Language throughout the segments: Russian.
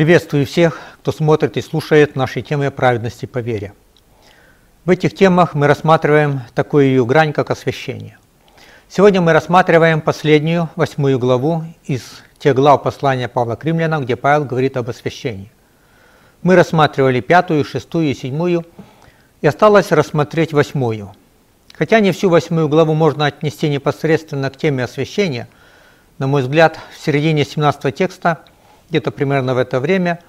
Приветствую всех, кто смотрит и слушает наши темы праведности по вере. В этих темах мы рассматриваем такую ее грань, как освящение. Сегодня мы рассматриваем последнюю, восьмую главу из тех глав послания Павла к римлянам, где Павел говорит об освящении. Мы рассматривали пятую, шестую и седьмую, и осталось рассмотреть восьмую. Хотя не всю восьмую главу можно отнести непосредственно к теме освящения, на мой взгляд, в середине 17 текста – где-то примерно в это время,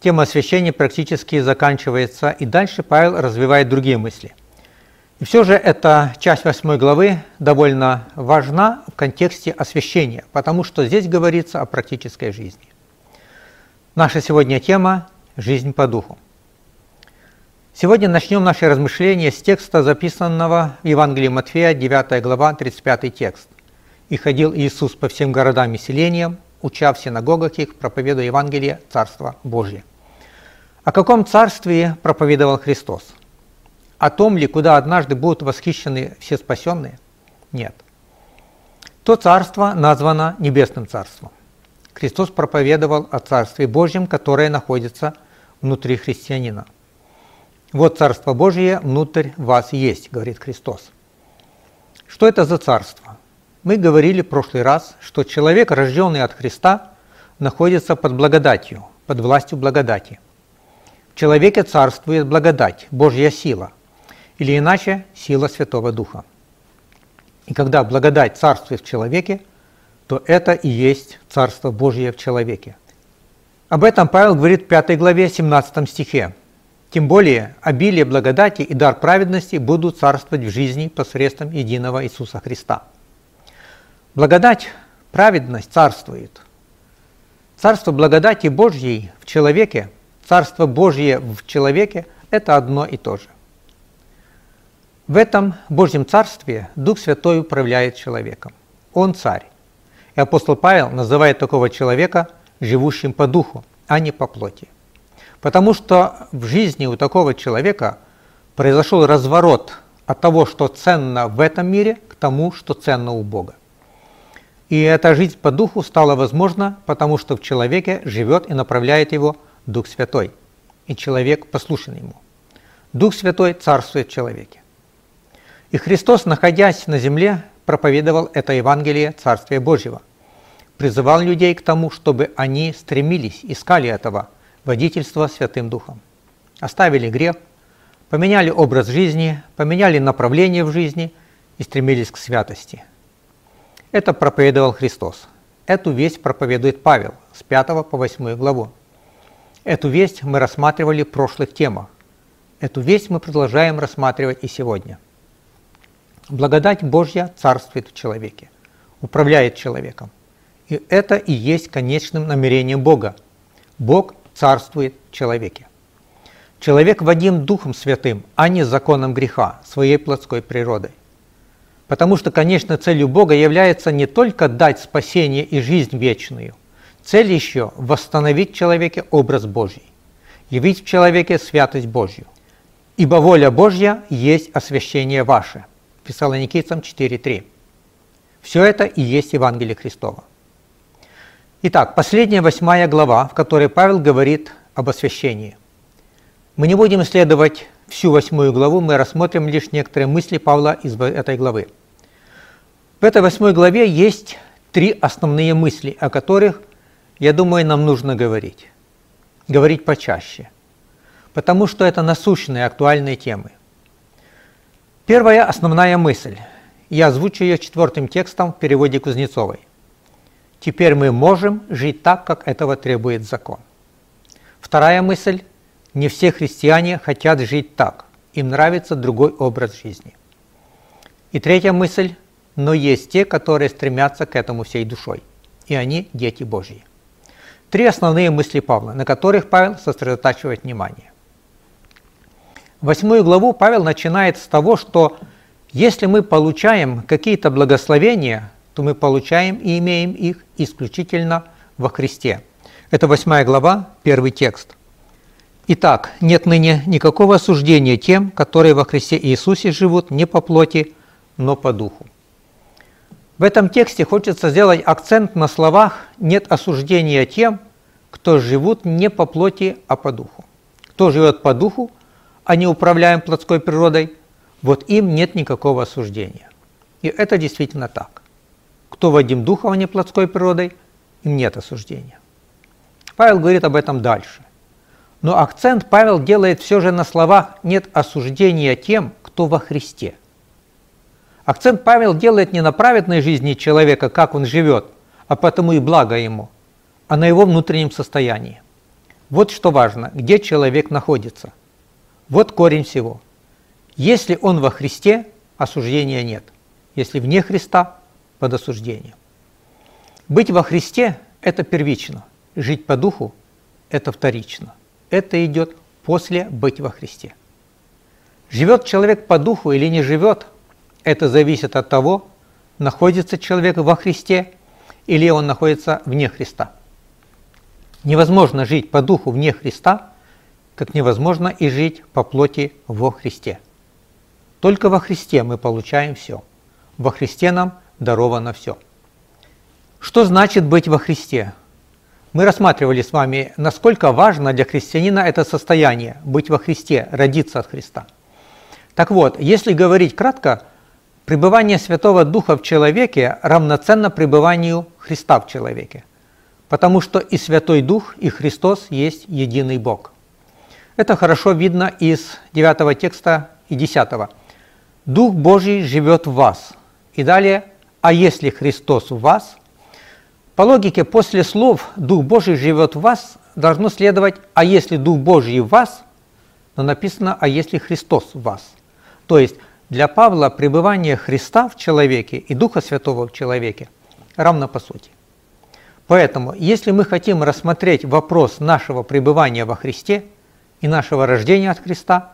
тема освящения практически заканчивается, и дальше Павел развивает другие мысли. И все же эта часть 8 главы довольно важна в контексте освящения, потому что здесь говорится о практической жизни. Наша сегодня тема – жизнь по духу. Сегодня начнем наши размышления с текста, записанного в Евангелии Матфея, 9 глава, 35 текст. «И ходил Иисус по всем городам и селениям, уча в синагогах их, проповедуя Евангелие Царства Божье. О каком царстве проповедовал Христос? О том ли, куда однажды будут восхищены все спасенные? Нет. То царство названо Небесным Царством. Христос проповедовал о Царстве Божьем, которое находится внутри христианина. Вот Царство Божье внутрь вас есть, говорит Христос. Что это за царство? Мы говорили в прошлый раз, что человек, рожденный от Христа, находится под благодатью, под властью благодати. В человеке царствует благодать, Божья сила, или иначе сила Святого Духа. И когда благодать царствует в человеке, то это и есть Царство Божье в человеке. Об этом Павел говорит в 5 главе 17 стихе. Тем более обилие благодати и дар праведности будут царствовать в жизни посредством единого Иисуса Христа. Благодать, праведность царствует. Царство благодати Божьей в человеке, Царство Божье в человеке – это одно и то же. В этом Божьем Царстве Дух Святой управляет человеком. Он царь. И апостол Павел называет такого человека живущим по духу, а не по плоти. Потому что в жизни у такого человека произошел разворот от того, что ценно в этом мире, к тому, что ценно у Бога. И эта жизнь по духу стала возможна, потому что в человеке живет и направляет его Дух Святой, и человек послушен ему. Дух Святой царствует в человеке. И Христос, находясь на земле, проповедовал это Евангелие Царствия Божьего, призывал людей к тому, чтобы они стремились, искали этого водительства Святым Духом. Оставили грех, поменяли образ жизни, поменяли направление в жизни и стремились к святости – это проповедовал Христос. Эту весть проповедует Павел с 5 по 8 главу. Эту весть мы рассматривали в прошлых темах. Эту весть мы продолжаем рассматривать и сегодня. Благодать Божья царствует в человеке, управляет человеком. И это и есть конечным намерением Бога. Бог царствует в человеке. Человек водим Духом Святым, а не законом греха, своей плотской природой. Потому что, конечно, целью Бога является не только дать спасение и жизнь вечную. Цель еще – восстановить в человеке образ Божий, явить в человеке святость Божью. «Ибо воля Божья есть освящение ваше» Фессалоникийцам 4.3. Все это и есть Евангелие Христова. Итак, последняя восьмая глава, в которой Павел говорит об освящении. Мы не будем исследовать всю восьмую главу, мы рассмотрим лишь некоторые мысли Павла из этой главы. В этой восьмой главе есть три основные мысли, о которых, я думаю, нам нужно говорить. Говорить почаще. Потому что это насущные актуальные темы. Первая основная мысль. Я озвучу ее четвертым текстом в переводе Кузнецовой. Теперь мы можем жить так, как этого требует закон. Вторая мысль. Не все христиане хотят жить так. Им нравится другой образ жизни. И третья мысль но есть те, которые стремятся к этому всей душой, и они дети Божьи. Три основные мысли Павла, на которых Павел сосредотачивает внимание. Восьмую главу Павел начинает с того, что если мы получаем какие-то благословения, то мы получаем и имеем их исключительно во Христе. Это восьмая глава, первый текст. Итак, нет ныне никакого осуждения тем, которые во Христе Иисусе живут не по плоти, но по духу. В этом тексте хочется сделать акцент на словах «нет осуждения тем, кто живут не по плоти, а по духу. Кто живет по духу, а не управляем плотской природой, вот им нет никакого осуждения. И это действительно так. Кто водим духом, а не плотской природой, им нет осуждения. Павел говорит об этом дальше. Но акцент Павел делает все же на словах «нет осуждения тем, кто во Христе». Акцент Павел делает не на праведной жизни человека, как он живет, а потому и благо ему, а на его внутреннем состоянии. Вот что важно, где человек находится. Вот корень всего. Если он во Христе, осуждения нет. Если вне Христа, под осуждением. Быть во Христе – это первично, жить по духу – это вторично. Это идет после быть во Христе. Живет человек по духу или не живет, это зависит от того, находится человек во Христе или он находится вне Христа. Невозможно жить по духу вне Христа, как невозможно и жить по плоти во Христе. Только во Христе мы получаем все. Во Христе нам даровано все. Что значит быть во Христе? Мы рассматривали с вами, насколько важно для христианина это состояние – быть во Христе, родиться от Христа. Так вот, если говорить кратко, пребывание Святого Духа в человеке равноценно пребыванию Христа в человеке, потому что и Святой Дух, и Христос есть единый Бог. Это хорошо видно из 9 текста и 10. «Дух Божий живет в вас». И далее «А если Христос в вас?» По логике, после слов «Дух Божий живет в вас» должно следовать «А если Дух Божий в вас?» Но написано «А если Христос в вас?» То есть для Павла пребывание Христа в человеке и Духа Святого в человеке равно по сути. Поэтому, если мы хотим рассмотреть вопрос нашего пребывания во Христе и нашего рождения от Христа,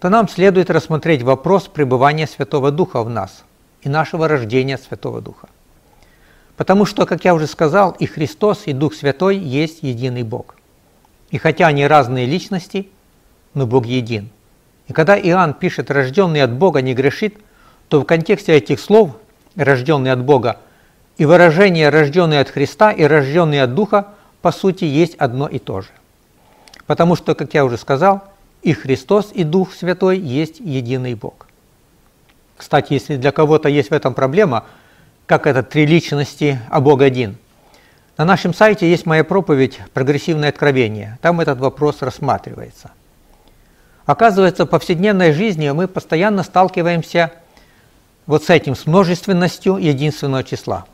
то нам следует рассмотреть вопрос пребывания Святого Духа в нас и нашего рождения Святого Духа. Потому что, как я уже сказал, и Христос, и Дух Святой есть единый Бог. И хотя они разные личности, но Бог един. И когда Иоанн пишет «рожденный от Бога не грешит», то в контексте этих слов «рожденный от Бога» и выражение «рожденный от Христа» и «рожденный от Духа» по сути есть одно и то же. Потому что, как я уже сказал, и Христос, и Дух Святой есть единый Бог. Кстати, если для кого-то есть в этом проблема – как это три личности, а Бог один. На нашем сайте есть моя проповедь «Прогрессивное откровение». Там этот вопрос рассматривается. Оказывается, в повседневной жизни мы постоянно сталкиваемся вот с этим, с множественностью единственного числа.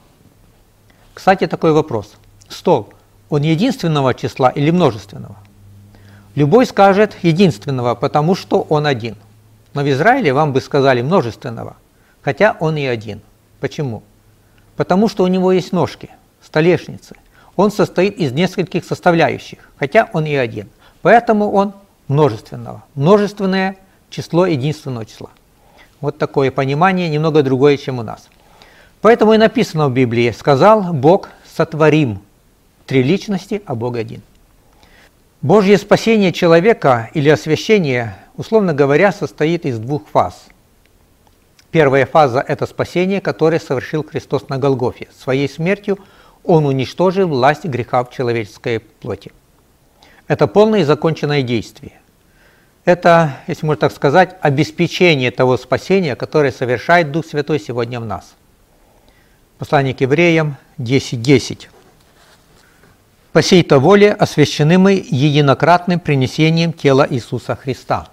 Кстати, такой вопрос. Стол, он единственного числа или множественного? Любой скажет единственного, потому что он один. Но в Израиле вам бы сказали множественного, хотя он и один. Почему? Потому что у него есть ножки, столешницы. Он состоит из нескольких составляющих, хотя он и один. Поэтому он множественного. Множественное число единственного числа. Вот такое понимание, немного другое, чем у нас. Поэтому и написано в Библии, сказал Бог сотворим. Три личности, а Бог один. Божье спасение человека или освящение, условно говоря, состоит из двух фаз – Первая фаза – это спасение, которое совершил Христос на Голгофе. Своей смертью Он уничтожил власть греха в человеческой плоти. Это полное и законченное действие. Это, если можно так сказать, обеспечение того спасения, которое совершает Дух Святой сегодня в нас. Послание к евреям 10.10. 10. «По сей-то воле освящены мы единократным принесением тела Иисуса Христа».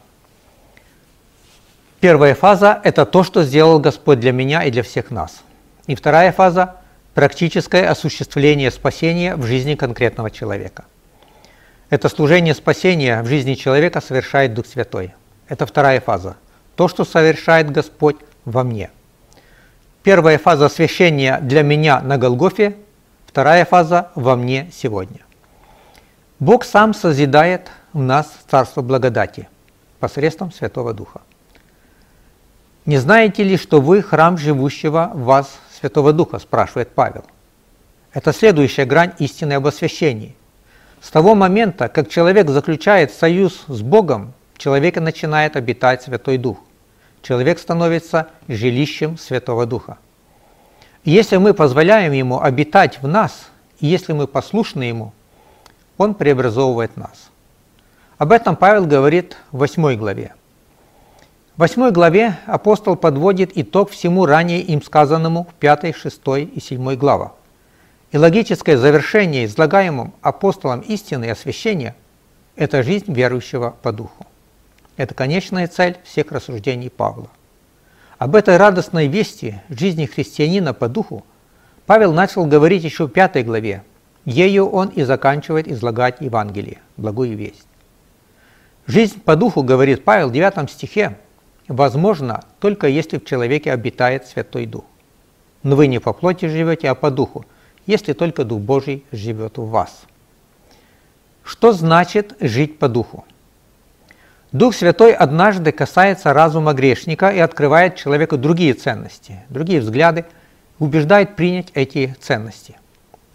Первая фаза – это то, что сделал Господь для меня и для всех нас. И вторая фаза – практическое осуществление спасения в жизни конкретного человека. Это служение спасения в жизни человека совершает Дух Святой. Это вторая фаза. То, что совершает Господь во мне. Первая фаза освящения для меня на Голгофе, вторая фаза во мне сегодня. Бог сам созидает в нас царство благодати посредством Святого Духа. «Не знаете ли, что вы храм живущего в вас Святого Духа?» – спрашивает Павел. Это следующая грань истины об освящении. С того момента, как человек заключает союз с Богом, человека начинает обитать Святой Дух. Человек становится жилищем Святого Духа. Если мы позволяем Ему обитать в нас, и если мы послушны Ему, Он преобразовывает нас. Об этом Павел говорит в 8 главе. В 8 главе апостол подводит итог всему ранее им сказанному в 5, 6 и 7 главах. И логическое завершение излагаемым апостолом истины и освящения – это жизнь верующего по духу. Это конечная цель всех рассуждений Павла. Об этой радостной вести жизни христианина по духу Павел начал говорить еще в пятой главе. Ею он и заканчивает излагать Евангелие, благую весть. Жизнь по духу, говорит Павел в 9 стихе, возможно только если в человеке обитает Святой Дух. Но вы не по плоти живете, а по духу, если только Дух Божий живет в вас. Что значит жить по духу? Дух Святой однажды касается разума грешника и открывает человеку другие ценности, другие взгляды, убеждает принять эти ценности.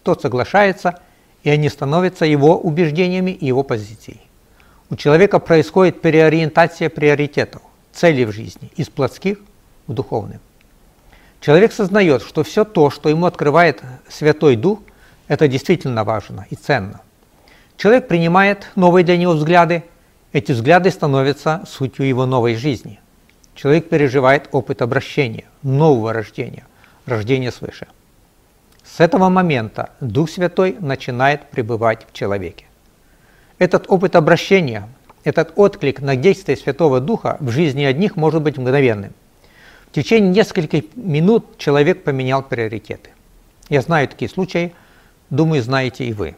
Тот соглашается, и они становятся его убеждениями и его позицией. У человека происходит переориентация приоритетов, целей в жизни из плотских в духовным. Человек сознает, что все то, что ему открывает Святой Дух, это действительно важно и ценно. Человек принимает новые для него взгляды – эти взгляды становятся сутью его новой жизни. Человек переживает опыт обращения, нового рождения, рождения свыше. С этого момента Дух Святой начинает пребывать в человеке. Этот опыт обращения, этот отклик на действие Святого Духа в жизни одних может быть мгновенным. В течение нескольких минут человек поменял приоритеты. Я знаю такие случаи, думаю, знаете и вы.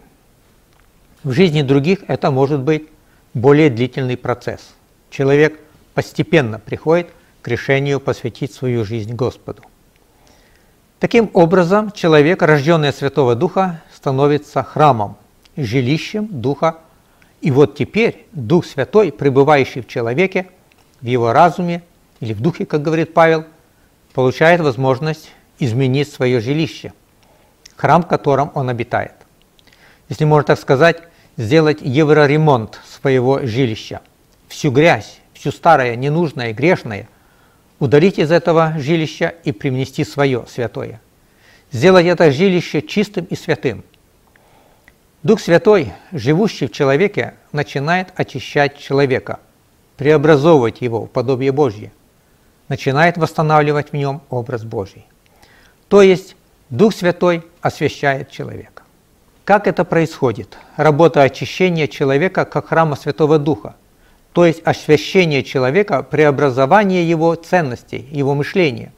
В жизни других это может быть более длительный процесс. Человек постепенно приходит к решению посвятить свою жизнь Господу. Таким образом, человек, рожденный от Святого Духа, становится храмом, жилищем Духа. И вот теперь Дух Святой, пребывающий в человеке, в его разуме или в Духе, как говорит Павел, получает возможность изменить свое жилище, храм, в котором он обитает. Если можно так сказать, сделать евроремонт своего жилища. Всю грязь, всю старое, ненужное, грешное удалить из этого жилища и привнести свое святое. Сделать это жилище чистым и святым. Дух Святой, живущий в человеке, начинает очищать человека, преобразовывать его в подобие Божье, начинает восстанавливать в нем образ Божий. То есть Дух Святой освящает человека. Как это происходит? Работа очищения человека как храма Святого Духа, то есть освящение человека, преобразование его ценностей, его мышления.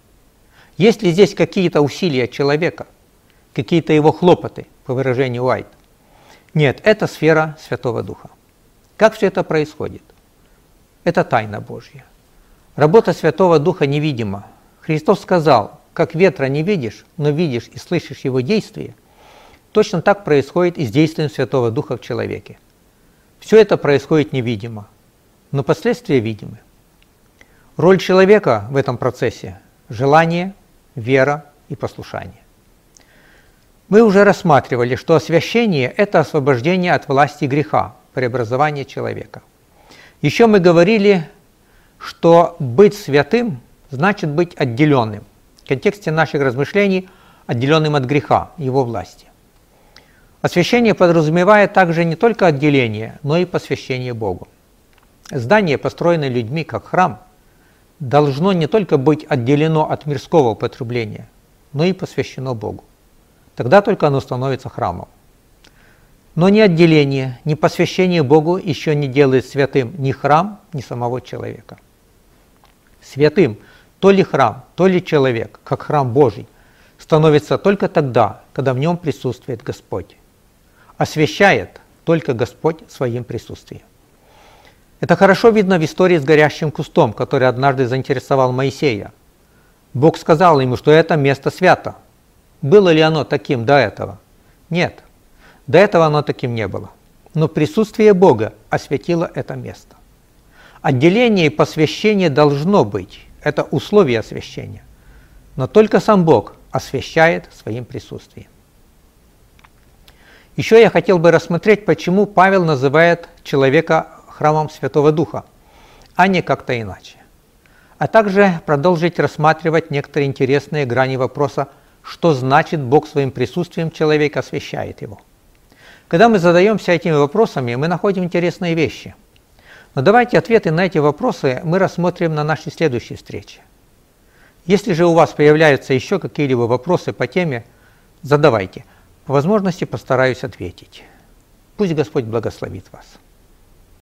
Есть ли здесь какие-то усилия человека, какие-то его хлопоты, по выражению Уайт? Нет, это сфера Святого Духа. Как все это происходит? Это тайна Божья. Работа Святого Духа невидима. Христос сказал, как ветра не видишь, но видишь и слышишь его действия, Точно так происходит и с действием Святого Духа в человеке. Все это происходит невидимо, но последствия видимы. Роль человека в этом процессе – желание, вера и послушание. Мы уже рассматривали, что освящение – это освобождение от власти греха, преобразование человека. Еще мы говорили, что быть святым значит быть отделенным. В контексте наших размышлений – отделенным от греха, его власти. Освящение подразумевает также не только отделение, но и посвящение Богу. Здание, построенное людьми как храм, должно не только быть отделено от мирского употребления, но и посвящено Богу. Тогда только оно становится храмом. Но ни отделение, ни посвящение Богу еще не делает святым ни храм, ни самого человека. Святым то ли храм, то ли человек, как храм Божий, становится только тогда, когда в нем присутствует Господь освящает только Господь своим присутствием. Это хорошо видно в истории с горящим кустом, который однажды заинтересовал Моисея. Бог сказал ему, что это место свято. Было ли оно таким до этого? Нет, до этого оно таким не было. Но присутствие Бога осветило это место. Отделение и посвящение должно быть. Это условие освящения. Но только сам Бог освящает своим присутствием. Еще я хотел бы рассмотреть, почему Павел называет человека храмом Святого Духа, а не как-то иначе. А также продолжить рассматривать некоторые интересные грани вопроса, что значит Бог своим присутствием человека освящает его. Когда мы задаемся этими вопросами, мы находим интересные вещи. Но давайте ответы на эти вопросы мы рассмотрим на нашей следующей встрече. Если же у вас появляются еще какие-либо вопросы по теме, задавайте. По возможности постараюсь ответить. Пусть Господь благословит вас.